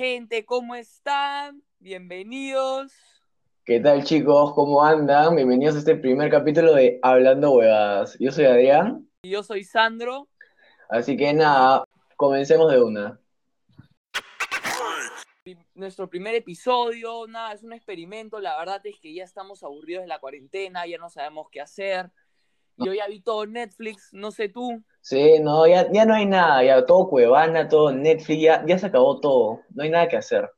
Gente, ¿cómo están? Bienvenidos. ¿Qué tal chicos? ¿Cómo andan? Bienvenidos a este primer capítulo de Hablando Huevadas. Yo soy Adrián, Y Yo soy Sandro. así que nada, comencemos de una. Nuestro primer episodio, nada, es un experimento. La verdad es que ya estamos aburridos de la cuarentena, ya no sabemos qué hacer. Yo ya vi todo Netflix, no sé tú. Sí, no, ya, ya no hay nada, ya todo Cuevana, todo Netflix, ya, ya se acabó todo, no hay nada que hacer.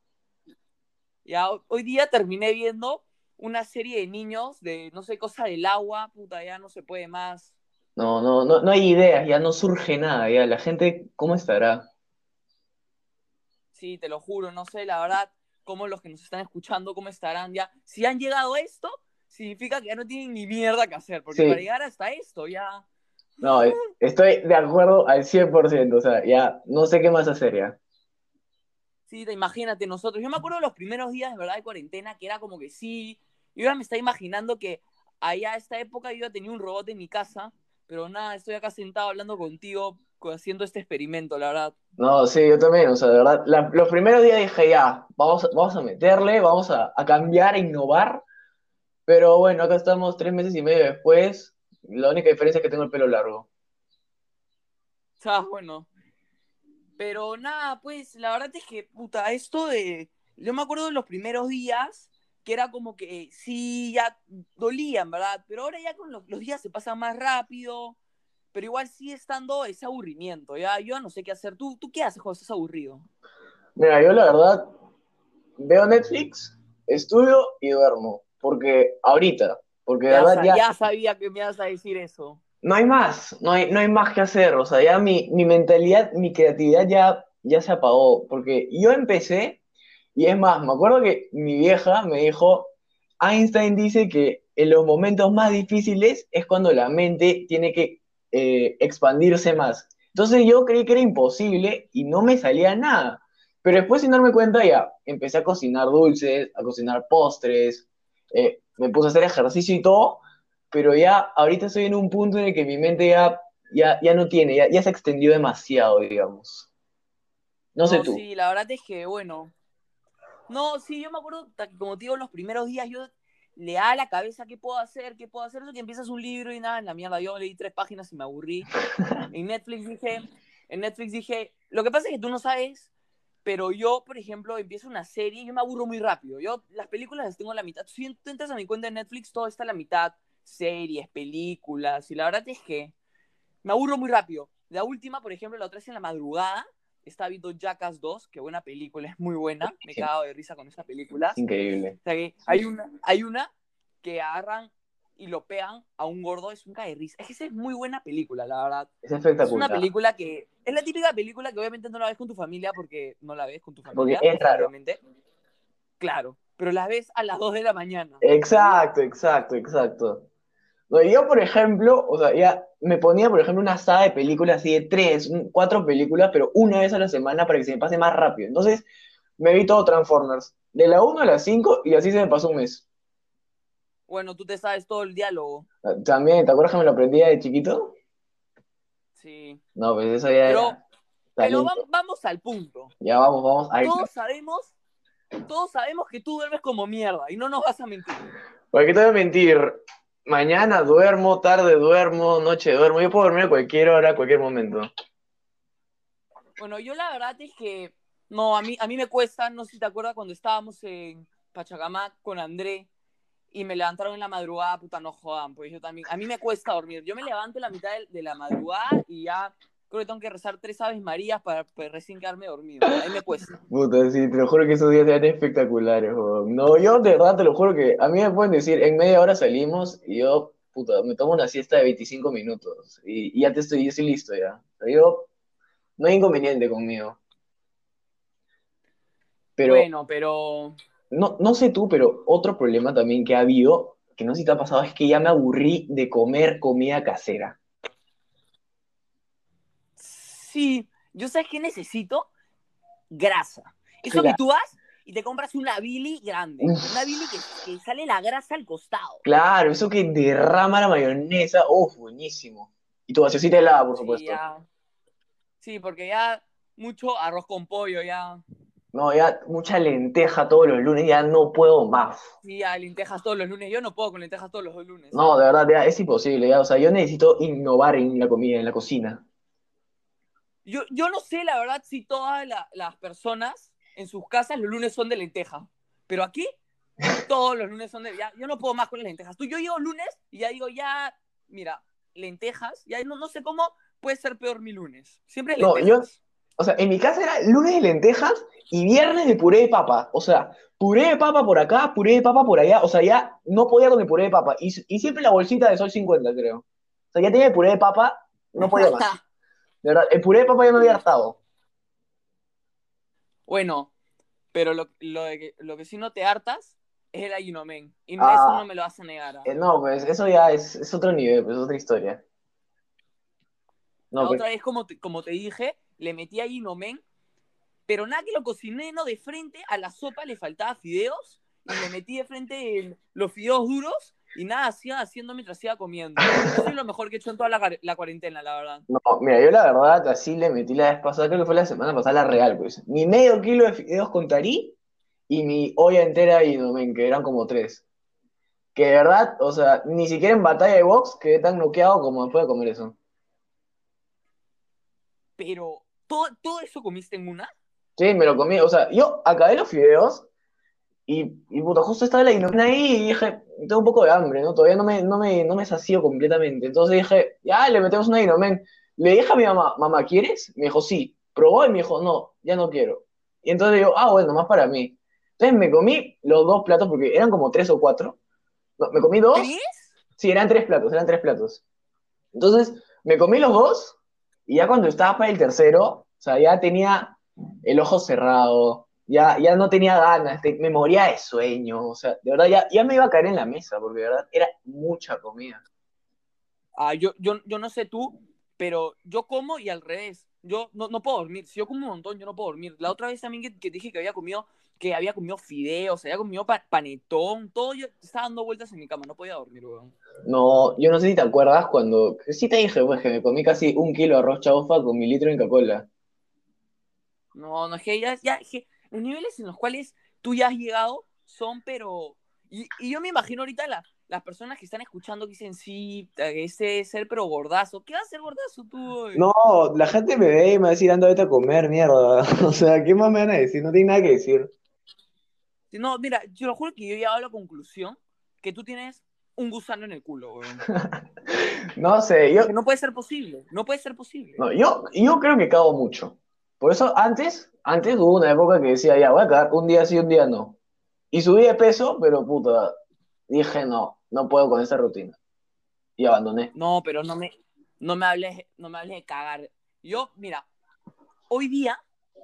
Ya ho- hoy día terminé viendo una serie de niños de, no sé, cosa del agua, puta, ya no se puede más. No, no, no, no hay ideas, ya no surge nada, ya la gente, ¿cómo estará? Sí, te lo juro, no sé, la verdad, cómo los que nos están escuchando, cómo estarán ya. Si han llegado a esto, significa que ya no tienen ni mierda que hacer, porque Sí. para llegar hasta esto ya... No, estoy de acuerdo al 100%, o sea, ya no sé qué más hacer ya. Sí, te imagínate nosotros. Yo me acuerdo de los primeros días, de verdad, de cuarentena, que era como que sí. Yo ya me estaba imaginando que allá a esta época yo ya tenía un robot en mi casa, pero nada, estoy acá sentado hablando contigo, co- haciendo este experimento, la verdad. No, sí, yo también, o sea, de verdad, la- los primeros días dije ya, vamos, a- vamos a meterle, vamos a, a cambiar, a innovar, pero bueno, acá estamos tres meses y medio después, la única diferencia es que tengo el pelo largo. Sea, bueno. Pero nada, pues la verdad es que, puta, esto de... Yo me acuerdo de los primeros días, que era como que sí, ya dolían, ¿verdad? Pero ahora ya con los, los días se pasan más rápido, pero igual sigue estando ese aburrimiento, ya yo no sé qué hacer. ¿Tú, tú qué haces cuando estás aburrido? Mira, yo la verdad veo Netflix, estudio y duermo, porque ahorita, porque de Ya, verdad ya ya sabía que me ibas a decir eso. no hay más, no hay, no hay más que hacer, o sea, ya mi, mi mentalidad, mi creatividad ya, ya se apagó, porque yo empecé, y es más, me acuerdo que mi vieja me dijo, Einstein dice que en los momentos más difíciles es cuando la mente tiene que eh, expandirse más. Entonces yo creí que era imposible y no me salía nada. Pero después, sin darme cuenta, ya empecé a cocinar dulces, a cocinar postres, eh, me puse a hacer ejercicio y todo, pero ya ahorita estoy en un punto en el que mi mente ya, ya, ya no tiene, ya, ya se extendió demasiado, digamos. No sé tú. Sí, la verdad es que, bueno. No, sí, yo me acuerdo, como te digo, los primeros días yo le da a la cabeza qué puedo hacer, qué puedo hacer. Eso que empiezas un libro y nada, en la mierda. Yo leí tres páginas y me aburrí. En Netflix dije, en Netflix dije, lo que pasa es que tú no sabes, pero yo, por ejemplo, empiezo una serie y yo me aburro muy rápido. Yo las películas las tengo a la mitad. Si tú entras a mi cuenta de Netflix, todo está a la mitad. Series, películas. Y la verdad es que me aburro muy rápido. La última, por ejemplo, la otra vez en la madrugada, estaba viendo Jackass 2, que buena película, es muy buena. Me he cagado de risa con esa película. Increíble. O sea que hay una, hay una que agarran y lo pegan a un gordo, es un cae risa. Es que esa es muy buena película, la verdad. Es Es una espectacular. película que. Es la típica película que obviamente no la ves con tu familia porque no la ves con tu Porque familia. es raro. Claro, pero la ves a las 2 de la mañana. Exacto, exacto, exacto. No, yo, por ejemplo, o sea, ya me ponía, por ejemplo, una saga de películas así de tres, cuatro películas, pero una vez a la semana para que se me pase más rápido. Entonces, me vi todo Transformers, de la 1 a la 5, y así se me pasó un mes. Bueno, tú te sabes todo el diálogo. Ah, También, ¿te acuerdas que me lo aprendí de chiquito? Sí. No, pues eso ya Pero, era pero va- vamos al punto. Ya vamos, vamos. Ahí Todos sabemos, todos sabemos que tú duermes como mierda y no nos vas a mentir. ¿Para qué te voy a mentir? Mañana duermo, tarde duermo, noche duermo. Yo puedo dormir a cualquier hora, a cualquier momento. Bueno, yo la verdad es que no, a mí, a mí me cuesta, no sé si te acuerdas cuando estábamos en Pachacamac con André y me levantaron en la madrugada, puta, no jodan, pues yo también, a mí me cuesta dormir. Yo me levanto en la mitad de, de la madrugada y ya creo que tengo que rezar tres Aves Marías para, para recién quedarme dormido. A mí me cuesta. Puta, sí, te lo juro que esos días eran espectaculares, weón. No, yo de verdad te lo juro que a mí me pueden decir, en media hora salimos y yo, puta, me tomo una siesta de 25 minutos y, y ya te estoy, yo estoy listo ya. Yo, no hay inconveniente conmigo. Pero, Bueno, pero no, no sé tú, pero otro problema también que ha habido, que no sé si te ha pasado, es que ya me aburrí de comer comida casera. sí, yo sabes qué necesito? Grasa. Eso que tú vas y te compras una Billy grande, una Billy que, que sale la grasa al costado. Claro, eso que derrama la mayonesa, uff, buenísimo. Y tu gaseosita helada, por Sí, supuesto. ya. Sí, porque ya mucho arroz con pollo, ya. No, ya mucha lenteja todos los lunes, ya no puedo más. Sí, a lentejas todos los lunes. Yo no puedo con lentejas todos los lunes. No, de verdad, ya es imposible, ya. O sea, yo necesito innovar en la comida, en la cocina. Yo, yo no sé, la verdad, si todas la- las personas en sus casas los lunes son de lenteja. Pero aquí, todos los lunes son de. Ya, yo no puedo más con las lentejas. Tú, yo llego lunes y ya digo, ya, mira, lentejas. Ya no, no sé cómo puede ser peor mi lunes. Siempre No, lentejas. O sea, en mi casa era lunes de lentejas y viernes de puré de papa. O sea, puré de papa por acá, puré de papa por allá. O sea, ya no podía con el puré de papa. Y, y siempre la bolsita de sol 50, creo. O sea, ya tenía el puré de papa, no podía más. De verdad, el puré de papa ya me había hartado. Bueno, pero lo, lo, de que, lo que sí no te hartas es el ayunomen. Y no, Ah. eso no me lo vas a negar. ¿ah? Eh, no, pues eso ya es, es otro nivel, pues es otra historia. La No, pues, otra vez, como te, como te dije, le metí ahí nomen, pero nada que lo cociné, no, de frente a la sopa le faltaba fideos y le metí de frente el- los fideos duros y nada, hacía haciendo mientras iba comiendo. Eso es lo mejor que he hecho en toda la, cuar- la cuarentena, la verdad. no, mira, yo la verdad así le metí la vez pasada, creo que fue la semana pasada, la real, pues. Mi medio kilo de fideos con tarí y mi olla entera y no, men, que eran como tres. Que de verdad, o sea, ni siquiera en batalla de box quedé tan noqueado como después de comer eso. Pero, ¿todo, todo eso comiste en una? Sí, me lo comí, o sea, yo acabé los fideos y, y puta, justo estaba la inomina ahí y dije, tengo un poco de hambre, ¿no? Todavía no me, no me, no me sacio completamente. Entonces dije, ya, le metemos una inomen. Le dije a mi mamá, mamá, ¿quieres? Me dijo, sí. Probó y me dijo, no, ya no quiero. Y entonces yo, ah, bueno, más para mí. Entonces me comí los dos platos porque eran como tres o cuatro. No, me comí dos. ¿Tres? Sí, eran tres platos, eran tres platos. Entonces, me comí los dos y ya cuando estaba para el tercero, o sea, ya tenía el ojo cerrado, ya, ya no tenía ganas, te- me moría de sueño, o sea, de verdad ya, ya me iba a caer en la mesa, porque de verdad era mucha comida. Ah, yo, yo, yo no sé tú, pero yo como y al revés. Yo no, no puedo dormir. Si yo como un montón, yo no puedo dormir. La otra vez también que, que dije que había comido, que había comido fideos, había comido pa- panetón, todo, yo estaba dando vueltas en mi cama, no podía dormir, weón. No, yo no sé si te acuerdas cuando, sí te dije, pues, que me comí casi un kilo de arroz chaufa con mi litro de Coca-Cola. No, no, es que ya, ya, que los niveles en los cuales tú ya has llegado son, pero... Y, y yo me imagino ahorita la- las personas que están escuchando que dicen, sí, ese es ser pero gordazo. ¿Qué va a ser gordazo tú, güey? No, la gente me ve y me va a decir, anda, vete a comer, mierda. O sea, ¿qué más me van a decir? No tiene nada que decir. No, mira, yo lo juro que yo he llegado a la conclusión que tú tienes un gusano en el culo, güey. No sé, yo, no puede ser posible, no puede ser posible. No, yo, yo creo que cago mucho. Por eso antes, antes hubo una época que decía, ya, voy a cagar un día sí, un día no. Y subí de peso, pero puta, dije, no, no puedo con esta rutina. Y abandoné. No, pero no me, no me hables, no me hables de cagar. Yo, mira, hoy día,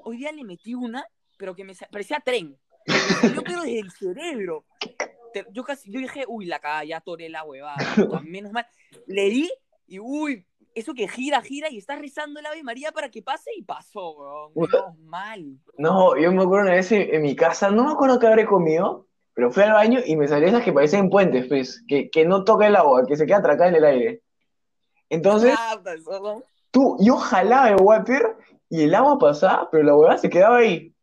hoy día le metí una, pero que me parecía tren. Yo pero desde el cerebro. Yo casi, yo dije, uy, la cagada, ya toré la huevada. Menos mal. Le di y uy, eso que gira, gira y está rezando el Ave María para que pase y pasó, weón. Menos mal. No, yo me acuerdo una vez en, en mi casa, no me acuerdo qué habré comido, pero fui al baño y me salió esas que parecen puentes, pues, que, que no toca el agua, que se queda atracada en el aire. Entonces, Ah, ¿no? tú, yo jalaba el water y el agua pasaba, pero la huevada se quedaba ahí.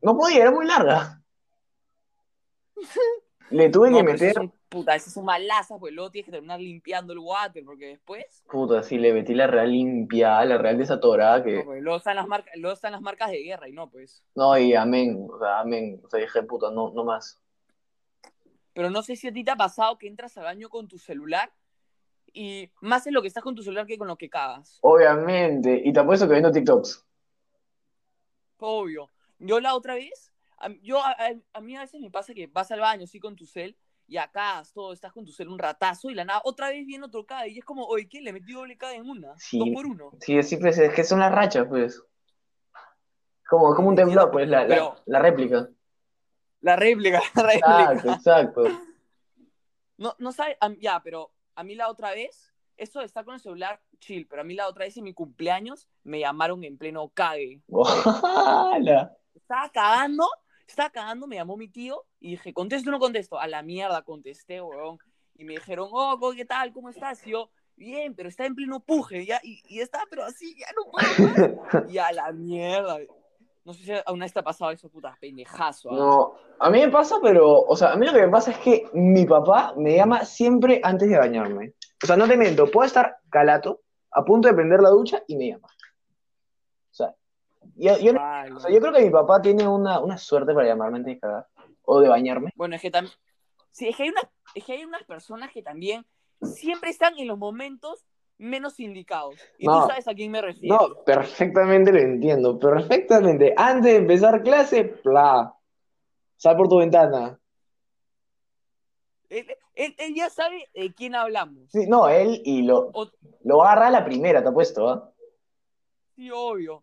No podía, era muy larga. Le tuve No, que esas meter. Puta, esas son malazas, pues luego tienes que terminar limpiando el water, porque después Puta, sí, le metí la real limpia, la real desatorada, No, que. pues, luego están las marcas, luego están las marcas de guerra y no, pues. No, y amén, o sea, amén. O sea, dije, puta, no, no más. Pero no sé si a ti te ha pasado que entras al baño con tu celular y más en lo que estás con tu celular que con lo que cagas. Obviamente, y te apuesto que viendo TikToks. Obvio. Yo la otra vez, a, yo, a, a- a mí a veces me pasa que vas al baño, sí, con tu cel, y acá todo, estás con tu cel un ratazo y la nada, otra vez viene otro K y es como, oye, ¿qué? Le metí doble K en una, Sí. dos por uno. Sí, sí, pues es que son las rachas, pues. Como, como un temblor, pues, la, la, Pero- la réplica. La réplica, la réplica. Exacto, exacto. No, no sabes, am- ya, pero a mí la otra vez, eso de estar con el celular, chill, pero a mí la otra vez en mi cumpleaños me llamaron en pleno cague. ¡Hala! Estaba cagando, estaba cagando, me llamó mi tío y dije, ¿contesto o no contesto? A la mierda contesté, weón. Y me dijeron, oh, ¿qué tal? ¿Cómo estás? Y yo, bien, pero está en pleno puje, ya, y, y está, pero así, ya no puedo. Y a la mierda. No sé si a una pasado eso, puta, pendejazo. ¿ah? No, a mí me pasa, pero, o sea, a mí lo que me pasa es que mi papá me llama siempre antes de bañarme. O sea, no te miento, puedo estar calato, a punto de prender la ducha y me llama. Yo, yo, no- Vale. o sea, yo creo que mi papá tiene una, una suerte para llamarme antes de cagar, o de bañarme. Bueno, es que también. Sí, es que, hay unas, es que hay unas personas que también siempre están en los momentos menos indicados. Y No. tú sabes a quién me refiero. No, perfectamente lo entiendo, perfectamente. Antes de empezar clase, pla, sal por tu ventana. Él, él- él ya sabe de quién hablamos. Sí, no, él y lo, O- lo agarra a la primera, te apuesto, ¿ah? Sí, obvio.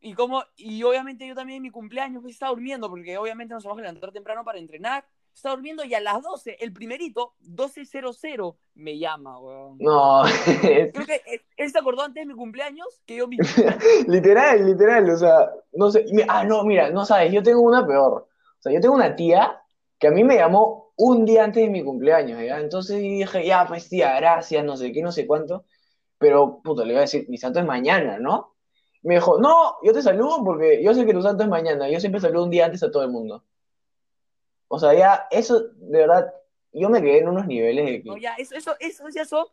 Y como, y obviamente yo también en mi cumpleaños pues, estaba durmiendo, porque obviamente nos vamos a levantar temprano para entrenar. Estaba durmiendo y a las 12, el primerito, 12.00, me llama, weón. No, Creo que él, él se acordó antes de mi cumpleaños que yo mismo. literal, literal, o sea, no sé. Ah, no, mira, no sabes, yo tengo una peor. O sea, yo tengo una tía que a mí me llamó un día antes de mi cumpleaños, ¿ya? Entonces dije, ya, pues tía, gracias, no sé qué, no sé cuánto. Pero, puto, le iba a decir, mi santo es mañana, ¿no? Me dijo, no, yo te saludo porque yo sé que tu santo es mañana. Yo siempre saludo un día antes a todo el mundo. O sea, ya, eso, de verdad, yo me quedé en unos niveles de que... No, ya, eso, eso, eso ya son,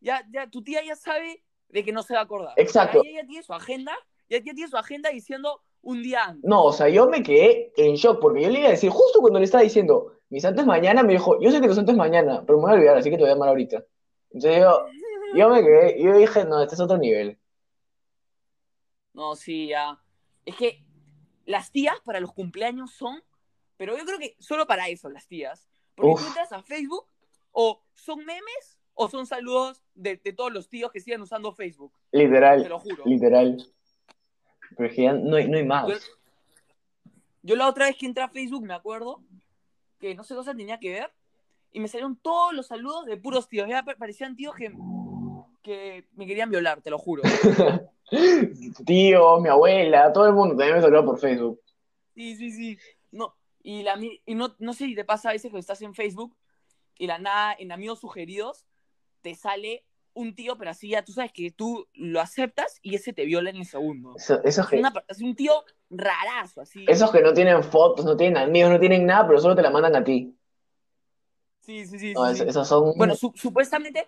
ya, ya, tu tía ya sabe de que no se va a acordar. Exacto. Ya, ella ya tiene su agenda, ya, ya tiene su agenda diciendo un día antes. No, o sea, yo me quedé en shock porque yo le iba a decir, justo cuando le estaba diciendo, mi santo es mañana, me dijo, yo sé que tu santo es mañana, pero me voy a olvidar, así que te voy a llamar ahorita. Entonces yo, yo me quedé, yo dije, no, este es otro nivel. No, sí, ya. Es que las tías para los cumpleaños son, pero yo creo que solo para eso las tías. Porque Uf. tú entras a Facebook o son memes o son saludos de, de todos los tíos que sigan usando Facebook. Te Literal, lo juro. literal. Pero es que ya no hay, no hay más. Yo, yo la otra vez que entré a Facebook me acuerdo que no sé qué cosa tenía que ver y me salieron todos los saludos de puros tíos. Ya pa- parecían tíos que, que me querían violar, te lo juro. Tío, mi abuela, todo el mundo también me saludó por Facebook. Sí, sí, sí. No, y, la, y no, no sé si te pasa a veces que estás en Facebook y la nada, en amigos sugeridos, te sale un tío, pero así ya tú sabes que tú lo aceptas y ese te viola en el segundo. Eso- Es, que, una- es un tío rarazo, así. esos que no tienen fotos, no tienen amigos, no tienen nada, pero solo te la mandan a ti. Sí, sí, sí. No, sí, es- sí. esos son... Bueno, su- supuestamente,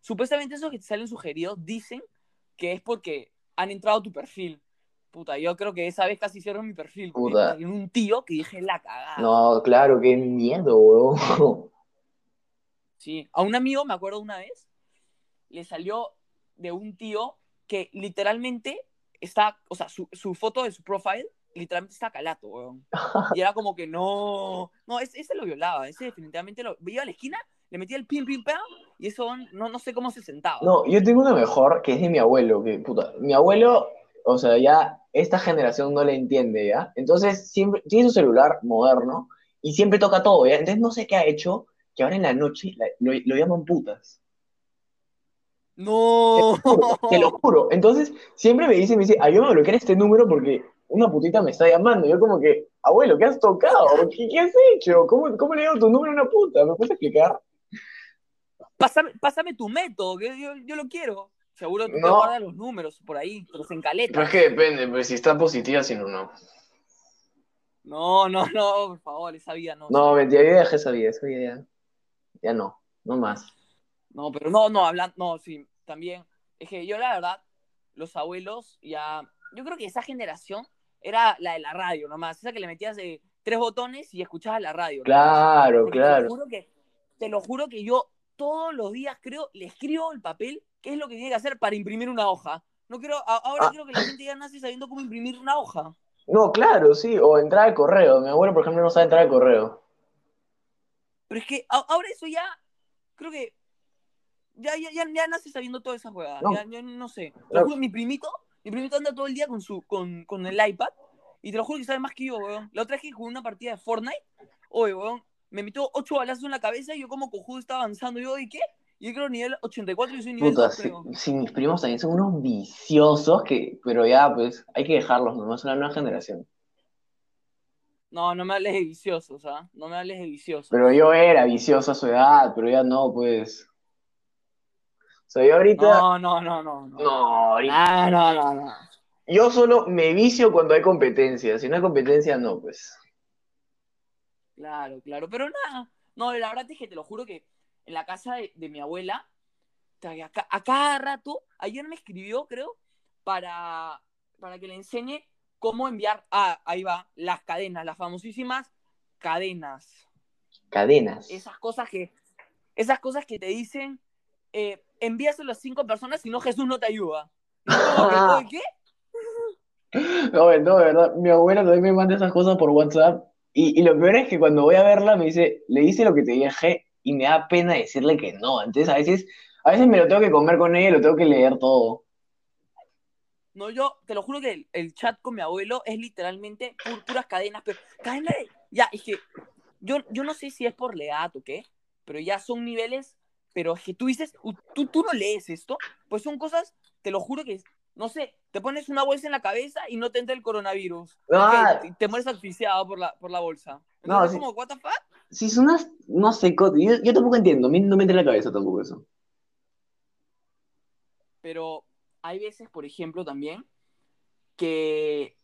supuestamente esos que te salen sugeridos dicen que es porque han entrado a tu perfil. Puta, yo creo que esa vez casi hicieron mi perfil. Puta. salió un tío que dije la cagada. No, claro, qué miedo, weón. Sí, a un amigo, me acuerdo una vez, le salió de un tío que literalmente está, o sea, su, su foto de su profile literalmente está calato, weón. Y era como que no, no, ese, ese lo violaba, ese definitivamente lo veía a la esquina, le metía el pim pim pam y eso no, no sé cómo se sentaba. No, yo tengo una mejor que es de mi abuelo, que puta, mi abuelo, o sea, ya esta generación no le entiende, ¿ya? Entonces siempre tiene su celular moderno y siempre toca todo, ¿ya? Entonces no sé qué ha hecho, que ahora en la noche la- lo, lo llaman putas. No. Te lo juro. Entonces siempre me dice, me dice, ayúdame a bloquear este número porque una putita me está llamando. Yo como que, abuelo, ¿qué has tocado? ¿Qué, qué has hecho? ¿Cómo, cómo le digo tu número a una puta? ¿Me puedes explicar? Pásame, pásame tu método, que yo, yo lo quiero. Seguro tú te guardas los números por ahí, pero se encaleta. Pero es que depende, pues si está positiva, si no, no. No, no, no, por favor, esa vida no. No, mentira, yo ya dejé esa vida, esa vida ya, ya no, no más. No, pero no, no, hablando, no, sí, también. Es que yo la verdad, los abuelos ya, yo creo que esa generación era la de la radio nomás, esa que le metías de tres botones y escuchabas la radio. Claro, Porque Te lo, claro. juro que, te lo juro que yo todos los días creo, le escribo el papel, qué es lo que tiene que hacer para imprimir una hoja. No creo, a- ahora Ah. creo que la gente ya nace sabiendo cómo imprimir una hoja. No, claro, sí, o entrar al correo. Mi abuelo, por ejemplo, no sabe entrar al correo. Pero es que ahora eso ya, creo que ya, ya, ya, ya nace sabiendo todas esas jugadas. No. Ya, ya no sé. Te lo juro, mi primito, mi primito anda todo el día con su, con, con el iPad y te lo juro que sabe más que yo, weón. La otra vez que jugué una partida de Fortnite, oye, weón, me metió ocho balazos en la cabeza y yo como cojudo estaba avanzando. Yo, ¿y qué? Y yo creo nivel 84 y soy nivel Puta, 2, sí, creo. sí, mis primos también son unos viciosos que, pero ya, pues, hay que dejarlos, nomás la nueva generación. No, no me hables de viciosos, ¿ah? No me hables de viciosos. Pero yo era vicioso a su edad, pero ya no, pues. O sea, yo ahorita. No, no, no, no. No, No, ahorita. Ah, no, no, no. yo solo me vicio cuando hay competencia. Si no hay competencia, no, pues. Claro, claro. Pero nada. No, la verdad es que te lo juro que en la casa de, de mi abuela, a, a, cada rato, ayer me escribió, creo, para, para que le enseñe cómo enviar. Ah, ahí va, las cadenas, las famosísimas cadenas. Cadenas. Esas cosas que, esas cosas que te dicen, eh, envíaselo a cinco personas, si no Jesús no te ayuda. ¿Qué? No, no, de verdad, mi abuela también me manda esas cosas por WhatsApp. Y, lo peor es que cuando voy a verla me dice, le dice lo que te dije y me da pena decirle que no. Entonces a veces, a veces me lo tengo que comer con ella y lo tengo que leer todo. No, yo te lo juro que el, chat con mi abuelo es literalmente puras cadenas, pero cadenas Ya, es que yo, yo no sé si es por la edad o qué, pero ya son niveles, pero es que tú dices, tú, tú no lees esto, pues son cosas, te lo juro que no sé, te pones una bolsa en la cabeza y no te entra el coronavirus. Ah. te, mueres asfixiado por la, por la bolsa. no, como, ¿what the fuck? Si son unas, no sé, yo, yo tampoco entiendo, no me entra en la cabeza tampoco eso. Pero hay veces, por ejemplo, también, que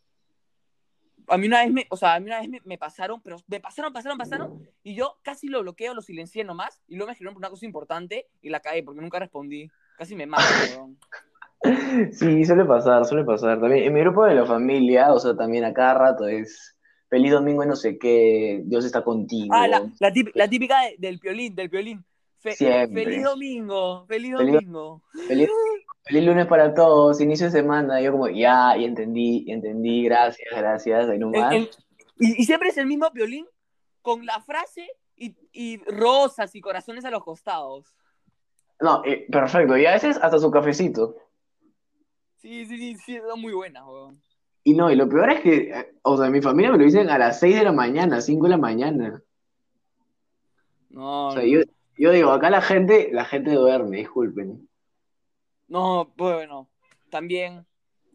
a mí una vez me, o sea, a mí una vez me, pasaron, pero me pasaron, pasaron, pasaron, y yo casi lo bloqueo, lo silencié nomás, y luego me escribieron por una cosa importante y la caí porque nunca respondí. Casi me mato, perdón. Sí, suele pasar, suele pasar. También en mi grupo de la familia, o sea, también a cada rato es feliz domingo y no sé qué, Dios está contigo. Ah, la, típica, del piolín, del piolín. Feliz domingo, feliz domingo. Feliz, lunes para todos, inicio de semana. Yo como, ya, y entendí, entendí, gracias, gracias, ahí nomás. y, siempre es el mismo piolín con la frase y, y rosas y corazones a los costados. No, eh, perfecto. Y a veces hasta su cafecito. Sí, sí, sí, sí, es muy buena, Y no, y lo peor es que, eh, o sea, mi familia me lo dicen a las 6 de la mañana, 5 de la mañana. No, o sea, Yo, yo, digo, acá la gente, la gente duerme, disculpen. No, bueno, también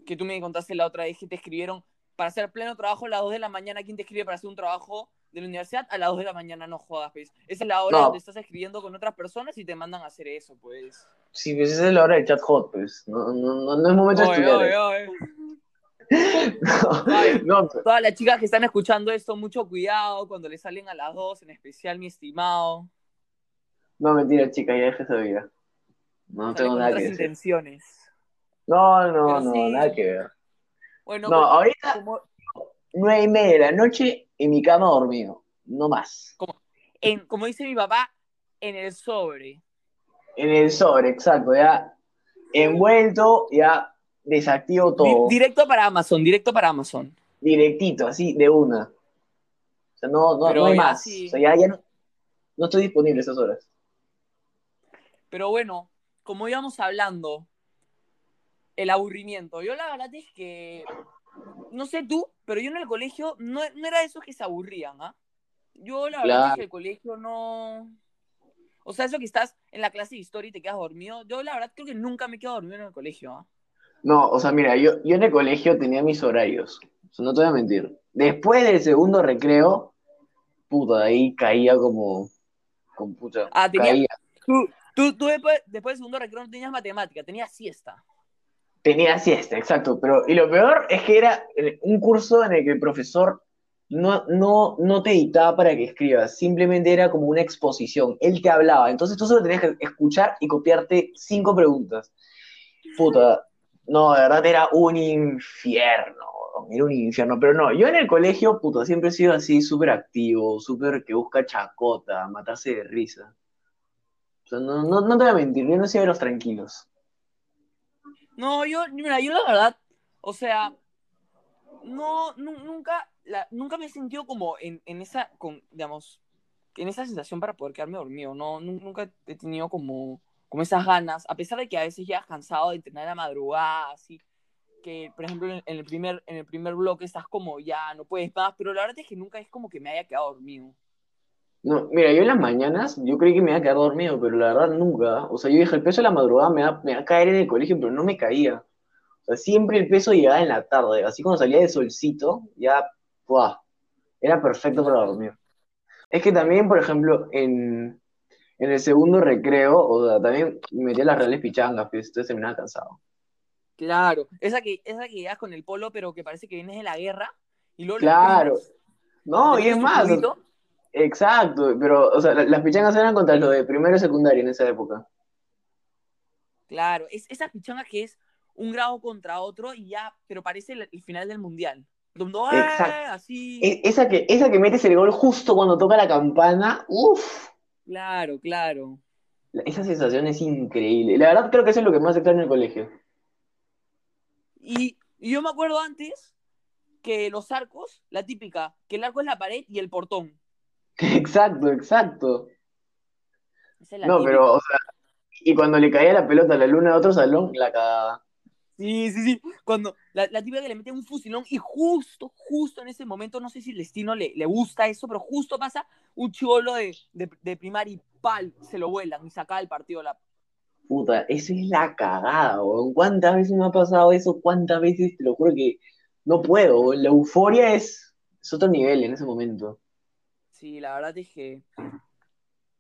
que tú me contaste la otra vez que te escribieron para hacer pleno trabajo a las 2 de la mañana, ¿quién te escribe para hacer un trabajo de la universidad? A las 2 de la mañana no jodas, pues. Esa es la hora donde estás escribiendo con otras personas y te mandan a hacer eso, pues. Sí, pues esa es la hora del chat hot, pues. No, no, no, es momento de estudiar. no, Todas las chicas que están escuchando esto, mucho cuidado cuando le salen a las dos, en especial mi estimado. No, mentira, chica, ya deje esa vida. No tengo nada que decir. intenciones. No, no, no, nada que ver. Bueno, no, ahorita nueve y media de la noche en mi cama dormido, no más. Como, en, como dice mi papá, en el sobre. En el sobre, exacto, ya envuelto, ya desactivo todo. Directo para Amazon, directo para Amazon. Directito, así, de una. O sea, no, no, no hay más. O sea, ya, ya no, no estoy disponible esas horas. Pero bueno, como íbamos hablando, el aburrimiento. Yo la verdad es que, no sé tú, pero yo en el colegio no, no era de esos que se aburrían, ¿ah? Yo la verdad es que el colegio no, o sea, eso que estás en la clase de historia y te quedas dormido. Yo, la verdad, creo que nunca me he quedado dormido en el colegio. ¿ah? No, o sea, mira, yo, yo en el colegio tenía mis horarios. O sea, no te voy a mentir. Después del segundo recreo, puta, ahí caía como. Con puta. Ah, tenía. Tú, tú, después, después del segundo recreo no tenías matemática, tenías siesta. Tenía siesta, exacto. Pero, y lo peor es que era un curso en el que el profesor no, no, no te editaba para que escribas, simplemente era como una exposición. Él te hablaba, entonces tú solo tenías que escuchar y copiarte cinco preguntas. Puta, no, de verdad era un infierno, era un infierno, pero no, yo en el colegio, puta, siempre he sido así, súper activo, súper que busca chacota, matarse de risa. O sea, no, no, no te voy a mentir, yo no soy de los tranquilos. No, yo, mira, yo la verdad, o sea, no, nunca nunca me he sentido como en, esa, con, digamos, en esa sensación para poder quedarme dormido, ¿no? Nunca he tenido como, como esas ganas, a pesar de que a veces ya cansado de entrenar a madrugada, así, que, por ejemplo, en, el primer, en el primer bloque estás como, ya, no puedes más, pero la verdad es que nunca es como que me haya quedado dormido. No, mira, yo en las mañanas, yo creí que me iba a quedar dormido, pero la verdad nunca. O sea, yo dije, el peso de la madrugada me va, me va a caer en el colegio, pero no me caía. O sea, siempre el peso llegaba en la tarde. Así cuando salía de solcito, ya era perfecto para dormir. Es que también, por ejemplo, en, el segundo recreo, o sea, también me metía las reales pichangas, pues entonces terminaba cansado. Claro, esa que, esa que llegas con el polo, pero que parece que vienes de la guerra, y luego Claro. No, y es más, juguito. Exacto, pero, o sea, la- las pichangas eran contra los de primero y secundario en esa época. Claro, es esa pichanga que es un grado contra otro y ya, pero parece el, el final del mundial. Donde, ¡eh! Exacto. así. E- Esa que, esa que metes el gol justo cuando toca la campana, uff, Claro, claro. esa sensación es increíble. La verdad creo que eso es lo que más extraño en el colegio. Y, y yo me acuerdo antes que los arcos, la típica, que el arco es la pared y el portón. Exacto, exacto. Esa es la No, típica. pero, o sea, y cuando le caía la pelota a la luna de otro salón, la cagaba. Sí, sí, sí. Cuando la, la típica que le mete un fusilón y justo, justo en ese momento, no sé si el destino le, le gusta eso, pero justo pasa un chivolo de, de, de primaria y pal, se lo vuelan y saca el partido la. Puta, eso es la cagada, weón. ¿Cuántas veces me ha pasado eso? ¿Cuántas veces? Te lo juro que no puedo, weón. La euforia es, es otro nivel en ese momento. Sí, la verdad es que.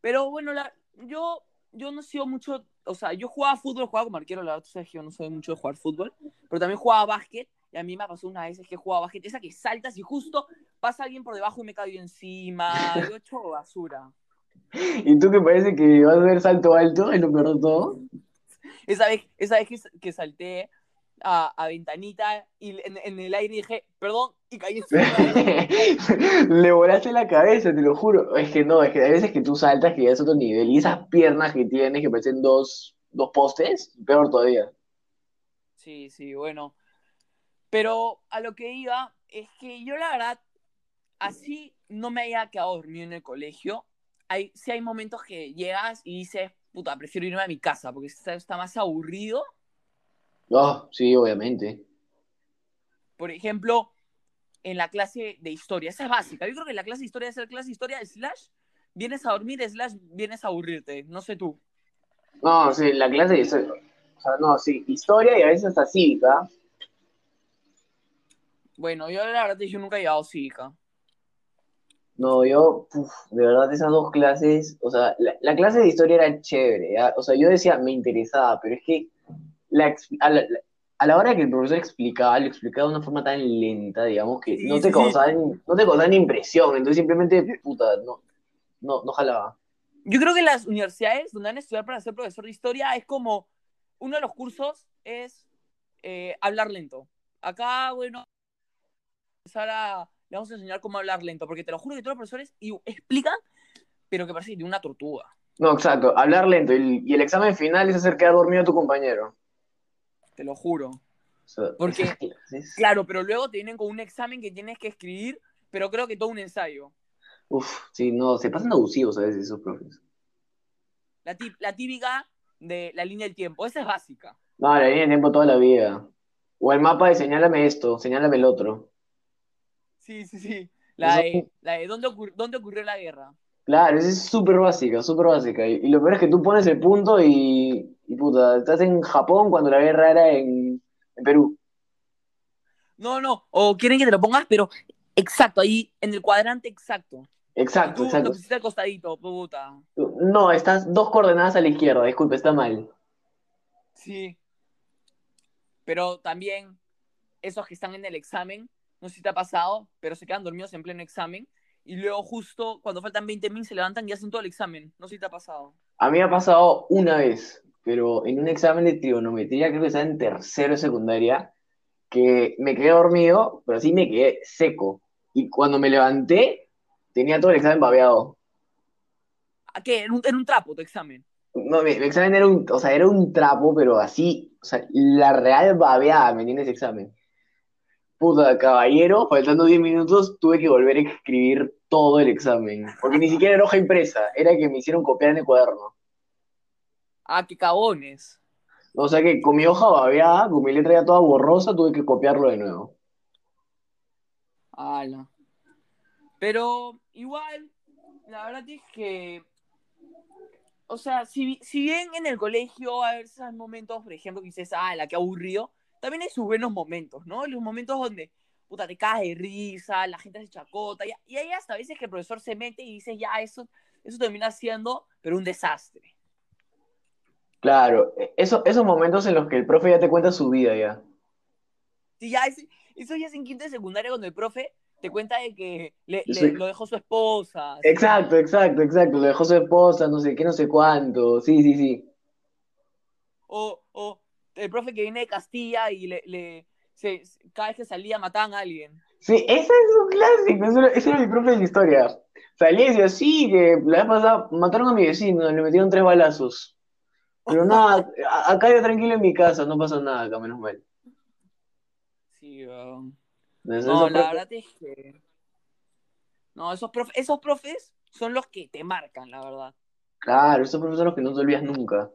Pero bueno, la, yo, yo no he sido mucho. O sea, yo jugaba fútbol, jugaba como arquero, la verdad, tú sabes que yo no soy mucho de jugar fútbol. Pero también jugaba básquet. Y a mí me pasó una vez que jugaba básquet. Esa que saltas y justo pasa alguien por debajo y me cayó encima. Yo he hecho basura. ¿Y tú que parece que vas a hacer salto alto? Es lo peor de todo. Esa vez, esa vez que, que salté a, a ventanita y en, en el aire dije, perdón, y caí encima. Le volaste la cabeza, te lo juro. Es que no, es que hay veces que tú saltas que ya es otro nivel. Y esas piernas que tienes que parecen dos, dos postes, peor todavía. Sí, sí, bueno. Pero a lo que iba es que yo la verdad, así no me haya quedado dormido en el colegio. Hay, sí hay momentos que llegas y dices, puta, prefiero irme a mi casa porque está, está más aburrido. Oh, sí, obviamente. Por ejemplo, en la clase de historia. Esa es básica. Yo creo que la clase de historia es la clase de historia slash vienes a dormir slash vienes a aburrirte. No sé tú. No, sí, la clase de historia. O sea, no, sí, historia y a veces hasta cívica. Bueno, yo la verdad yo nunca he llevado cívica. No, yo, uf, de verdad, esas dos clases, o sea, la, la clase de historia era chévere, ¿ya? O sea, yo decía, me interesaba, pero es que la a, la, la- a la hora que el profesor explicaba, lo explicaba de una forma tan lenta, digamos, que Sí, no te sí. causaba no te causaba ni impresión, entonces simplemente, puta, no, no, no jalaba. Yo creo que las universidades donde van a estudiar para ser profesor de historia es como uno de los cursos es eh, hablar lento. Acá, bueno, empezar a, le vamos a enseñar cómo hablar lento, porque te lo juro que todos los profesores y, explican, pero que parece que tiene una tortuga. No, exacto, hablar lento, y el, y el examen final es hacer quedar dormido a tu compañero. Te lo juro. Porque- Claro, pero luego te vienen con un examen que tienes que escribir, pero creo que todo un ensayo. Uf, sí, no, se pasan abusivos a veces esos profes. La, típica de la línea del tiempo. Esa es básica. No, la línea de tiempo toda la vida. O el mapa de señálame esto, señálame el otro. Sí, sí, sí. La Eso- de, la de ¿dónde, ocur- dónde ocurrió la guerra. Claro, esa es súper básica, súper básica. Y, y lo peor es que tú pones el punto y, y puta, estás en Japón cuando la guerra era en, en Perú. No, no. O quieren que te lo pongas, pero exacto, ahí en el cuadrante exacto. Exacto, tú lo exacto. pusiste al costadito, puta. No, estás dos coordenadas a la izquierda, disculpe, está mal. Sí. Pero también esos que están en el examen, no sé si te ha pasado, pero se quedan dormidos en pleno examen. Y luego justo cuando faltan 20.000 se levantan y hacen todo el examen. No sé si te ha pasado. A mí me ha pasado una vez, pero en un examen de trigonometría, creo que estaba en tercero de secundaria, que me quedé dormido, pero así me quedé seco. Y cuando me levanté, tenía todo el examen babeado. ¿A qué? En un, en un trapo tu examen. No, mi, mi examen era un, o sea, era un trapo, pero así, o sea, la real babeada, ¿me entiendes? Examen. Puta, caballero, faltando 10 minutos, tuve que volver a escribir todo el examen. Porque ni siquiera era hoja impresa, era que me hicieron copiar en el cuaderno. Ah, qué cagones. O sea que con mi hoja babeada, con mi letra ya toda borrosa, tuve que copiarlo de nuevo. Ala. Pero igual, la verdad es que, o sea, si, si bien en el colegio hay esos momentos, por ejemplo, que dices, ah, la que aburrido, también hay sus buenos momentos, ¿no? Los momentos donde, puta, te caes de risa, la gente se chacota, y, y hay hasta veces que el profesor se mete y dice, ya, eso, eso termina siendo, pero un desastre. Claro, e- eso, esos momentos en los que el profe ya te cuenta su vida ya. Sí, ya, eso ya es en quinta de secundaria cuando el profe te cuenta de que le, Yo le- soy- lo dejó su esposa. Exacto, exacto, exacto. Lo dejó su esposa, no sé qué, no sé cuánto. Sí, sí, sí. O, o el profe que viene de Castilla y le, le se- cada vez que salía mataban a alguien. Sí, ese es un clásico. Ese era, ese era mi profe de historia. Salía y decía, sí, que la vez pasada mataron a mi vecino, le metieron tres balazos. Pero nada, acá yo tranquilo en mi casa, no pasa nada acá, menos mal. Sí, weón. No, la verdad es que. No, esos, profe- esos profes son los que te marcan, la verdad. Claro, esos profes son los que no te olvidas nunca.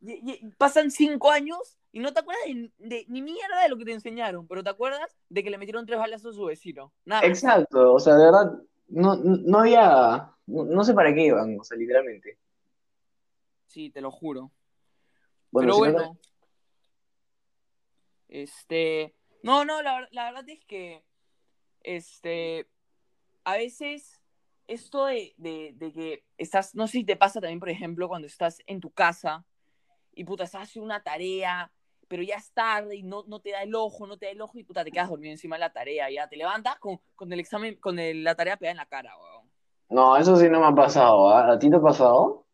Y- y pasan cinco años y no te acuerdas de, de- ni mierda de lo que te enseñaron, pero te acuerdas de que le metieron tres balazos a su vecino. Nada más. Exacto, o sea, de verdad, no, no había, no, no sé para qué iban, o sea, literalmente. Sí, te lo juro. Bueno, pero si no- bueno. Este. No, no, la, ver- la verdad es que. Este. A veces. Esto de, de- de que estás. No sé si te pasa también, por ejemplo, cuando estás en tu casa y puta, estás haciendo una tarea, pero ya es tarde y no, no te da el ojo, no te da el ojo y puta, te quedas dormido encima de la tarea. Ya te levantas con, con el examen, con el- la tarea pegada en la cara, weón. no, eso sí no me ha pasado, ¿ah? ¿A ti te ha pasado?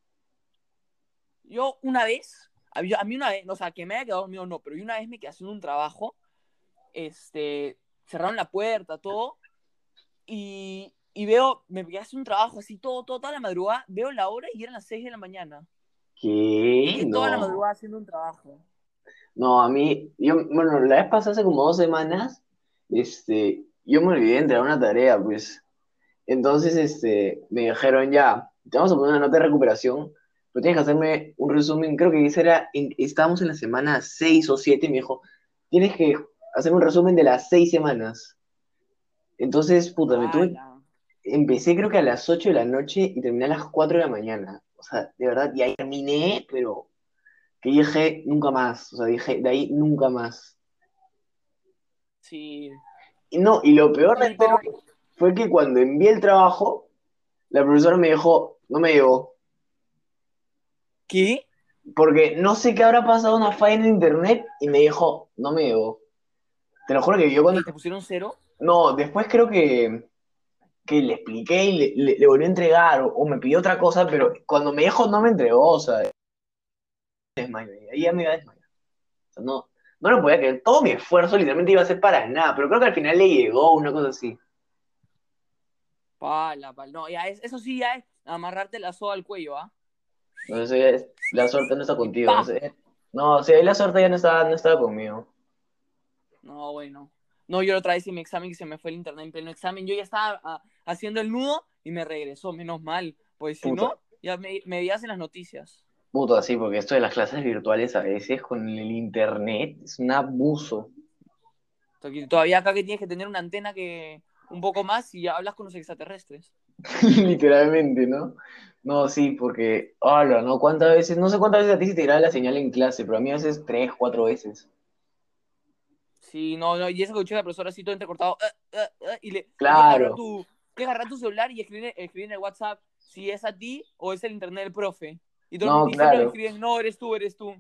Yo una vez, a mí, a mí una vez, o sea, que me haya quedado dormido no, pero yo una vez me quedé haciendo un trabajo, este, cerraron la puerta, todo, y, y veo, me quedé haciendo un trabajo así, todo, todo, toda la madrugada, veo la hora y eran las 6 de la mañana. ¿Qué? Y toda la No. madrugada haciendo un trabajo. No, a mí, yo, bueno, la vez pasada, hace como dos semanas, este, yo me olvidé de entregar una tarea, pues. Entonces, este, me dijeron, ya, te vamos a poner una nota de recuperación, pero tienes que hacerme un resumen, creo que era, estábamos en la semana 6 o 7, y me dijo, tienes que hacerme un resumen de las 6 semanas. Entonces, puta, me tuve, empecé creo que a las 8 de la noche y terminé a las 4 de la mañana. O sea, de verdad, y ahí terminé, pero que dije nunca más. O sea, dije, de ahí nunca más. Sí. Y no, y lo peor de todo fue que cuando envié el trabajo, la profesora me dijo, no me llegó. ¿Qué? Porque no sé qué habrá pasado una falla en internet y me dijo, no me llegó. Te lo juro que yo cuando... ¿Te pusieron cero? No, después creo que, que le expliqué y le, le, le volví a entregar o, o me pidió otra cosa, pero cuando me dijo no me entregó, o sea, desmayo, ahí ya me iba a desmayar. O sea, no, no lo podía creer. Todo mi esfuerzo literalmente iba a ser para nada, pero creo que al final le llegó una cosa así. Pala, pala. No, ya es, eso sí ya es amarrarte la soga al cuello, ¿ah? Entonces la suerte no está contigo. No, la suerte ya no estaba, no estaba conmigo. No, bueno. No, yo la otra vez en mi examen que se me fue el internet en pleno examen, yo ya estaba ah, haciendo el nudo y me regresó, menos mal. Pues si Puta. no, ya me, me veías en las noticias. Puto, así, porque esto de las clases virtuales a veces con el internet es un abuso. Todavía acá que tienes que tener una antena que un poco más y ya hablas con los extraterrestres. Literalmente, ¿no? No, sí, porque, hola, ¿no? ¿Cuántas veces? No sé cuántas veces a ti se te graba la señal en clase, pero a mí a veces tres, cuatro veces. Sí, no, no, y eso que escuché la profesora así todo entrecortado, eh, eh, eh, y le Claro. tu, que agarrar tu celular y escribir, escribir en el WhatsApp si es a ti o es el internet del profe. Y todo No, siempre claro. escriben, no, eres tú, eres tú.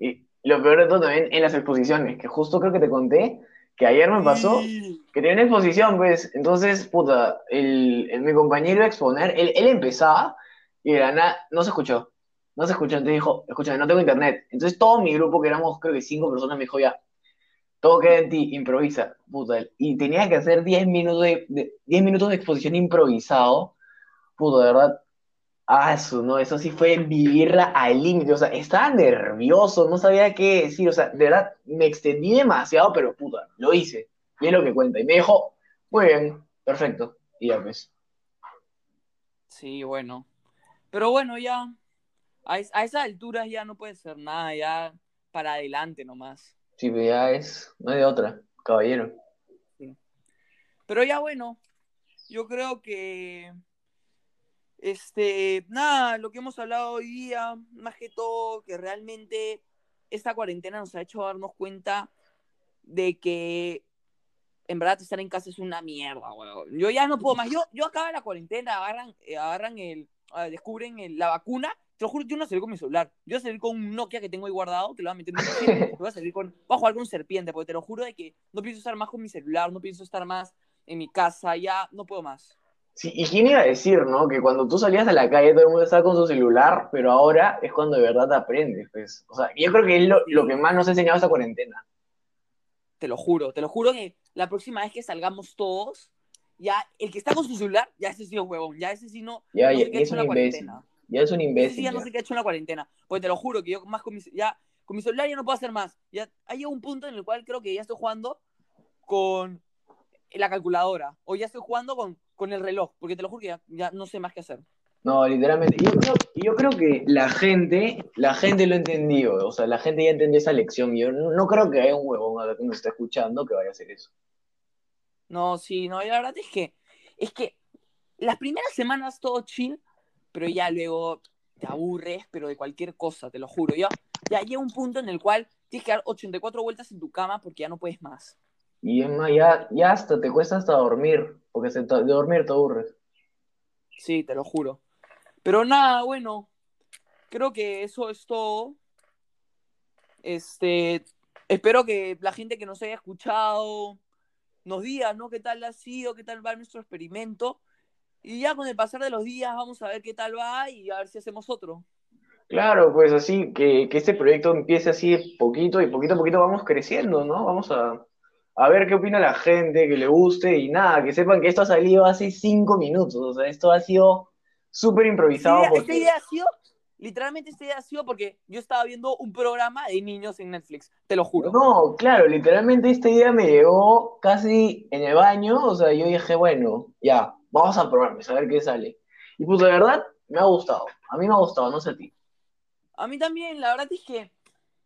Y lo peor de todo también en las exposiciones, que justo creo que te conté que ayer me pasó que tenía una exposición, pues, entonces, puta, el, el- mi compañero iba a exponer, él, él empezaba y de la nada no se escuchó, no se escuchó, entonces dijo, escúchame, no tengo internet. Entonces todo mi grupo, que éramos creo que cinco personas, me dijo ya, todo queda en ti, improvisa, puta. Y tenía que hacer 10 minutos de, de- 10 minutos de exposición improvisado, puta, de verdad. Ah, eso, no, eso sí fue vivirla al límite, o sea, estaba nervioso, no sabía qué decir, o sea, de verdad, me extendí demasiado, pero puta, lo hice, y es lo que cuenta, y me dijo, muy bien, perfecto, y ya pues, Sí, bueno. Pero bueno, ya. A, es- a esas alturas ya no puede ser nada, ya para adelante nomás. sí, pues ya es, no hay de otra, caballero. Pero ya bueno, yo creo que. Este, nada, lo que hemos hablado hoy día, más que todo, que realmente esta cuarentena nos ha hecho darnos cuenta de que en verdad estar en casa es una mierda, weón. Yo ya no puedo más. Yo, yo acaba la cuarentena, agarran, eh, agarran el, ah, descubren el- la vacuna, te lo juro, yo no salí con mi celular. Yo voy a salir con un Nokia que tengo ahí guardado, que lo voy a meter en voy a salir con, voy a jugar con un serpiente, porque te lo juro de que no pienso estar más con mi celular, no pienso estar más en mi casa, ya no puedo más. Sí, y quién iba a decir, ¿no? Que cuando tú salías a la calle todo el mundo estaba con su celular, pero ahora es cuando de verdad aprendes, pues. O sea, yo creo que es lo, lo que más nos ha enseñado esta cuarentena. Te lo juro, te lo juro que la próxima vez que salgamos todos, ya el que está con su celular, ya ese sí es huevón, ya ese sí no, Ya, no ya, sé qué ha es hecho un en la imbécil. cuarentena. Ya es un imbécil. sí ya no sé qué ha hecho en la cuarentena. Pues te lo juro que yo más con mi, ya, con mi celular ya no puedo hacer más. Ya hay llegado un punto en el cual creo que ya estoy jugando con la calculadora. O ya estoy jugando con, con el reloj. Porque te lo juro que ya, ya no sé más qué hacer. No, literalmente. Yo creo, yo creo que la gente, la gente lo entendió. O sea, la gente ya entendió esa lección. Yo no, creo que haya un huevón ahora que nos esté escuchando que vaya a hacer eso. No, sí, no, y la verdad es que, es que las primeras semanas todo chill, pero ya luego te aburres, pero de cualquier cosa, te lo juro. Ya, ya llega un punto en el cual tienes que dar 84 vueltas en tu cama porque ya no puedes más. Y es más, ya, ya hasta te cuesta hasta dormir. Porque se de dormir te aburres. Sí, te lo juro. Pero nada, bueno, creo que eso es todo. Este, espero que la gente que nos haya escuchado nos diga, ¿no? ¿Qué tal ha sido? ¿Qué tal va nuestro experimento? Y ya con el pasar de los días vamos a ver qué tal va y a ver si hacemos otro. Claro, pues así, que, que este proyecto empiece así poquito y poquito a poquito vamos creciendo, ¿no? Vamos a, a ver qué opina la gente, que le guste y nada, que sepan que esto ha salido hace cinco minutos, o sea, esto ha sido súper Esta improvisado esta idea ha sido, literalmente esta idea ha sido porque yo estaba viendo un programa de niños en Netflix, te lo juro. No, claro, literalmente esta idea me llegó casi en el baño, o sea, yo dije, bueno, ya, vamos a probar, pues, a ver qué sale. Y pues la verdad, me ha gustado, a mí me ha gustado, no sé a ti. A mí también, la verdad es que,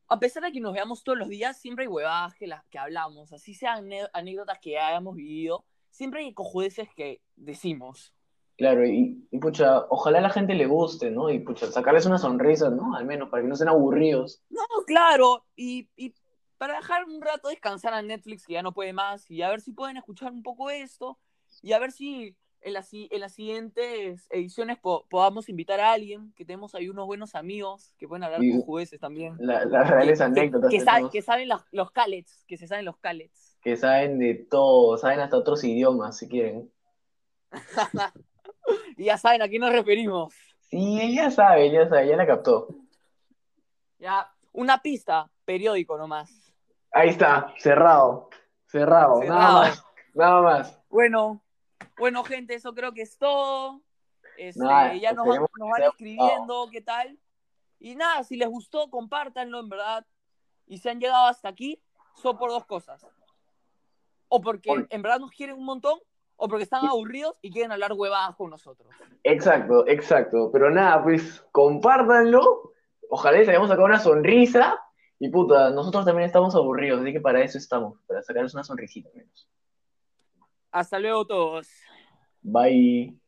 a pesar de que nos veamos todos los días, siempre hay huevadas que, las que hablamos, así sean anécdotas que hayamos vivido, siempre hay cojudeces que decimos. Claro, y, y pucha, ojalá a la gente le guste, ¿no? Y pucha, sacarles una sonrisa, ¿no? Al menos, para que no estén aburridos. No, claro, y, y para dejar un rato descansar a Netflix, que ya no puede más, y a ver si pueden escuchar un poco esto, y a ver si en, las si- en las siguientes ediciones po- podamos invitar a alguien, que tenemos ahí unos buenos amigos que pueden hablar Y- con jueces también. La- las reales que, anécdotas que, que sa- tenemos, que saben los, los callets, que se saben los callets. que saben de todo, saben hasta otros idiomas, si quieren. y ya saben a quién nos referimos. Sí, ya sabe, ya sabe, ya la captó. Ya, una pista, periódico nomás. Ahí está, cerrado, cerrado, nada más, nada más. Bueno, bueno, gente, eso creo que es todo. Este, Nada, ya nos nos van escribiendo qué tal. Y nada, si les gustó, compártanlo, en verdad. Y si han llegado hasta aquí, son por dos cosas. O porque en verdad nos quieren un montón, o porque están aburridos y quieren hablar huevadas con nosotros. Exacto, exacto. Pero nada, pues compártanlo. Ojalá les hayamos sacado una sonrisa. Y puta, nosotros también estamos aburridos, así que para eso estamos, para sacarles una sonrisita al menos. Hasta luego todos. Bye.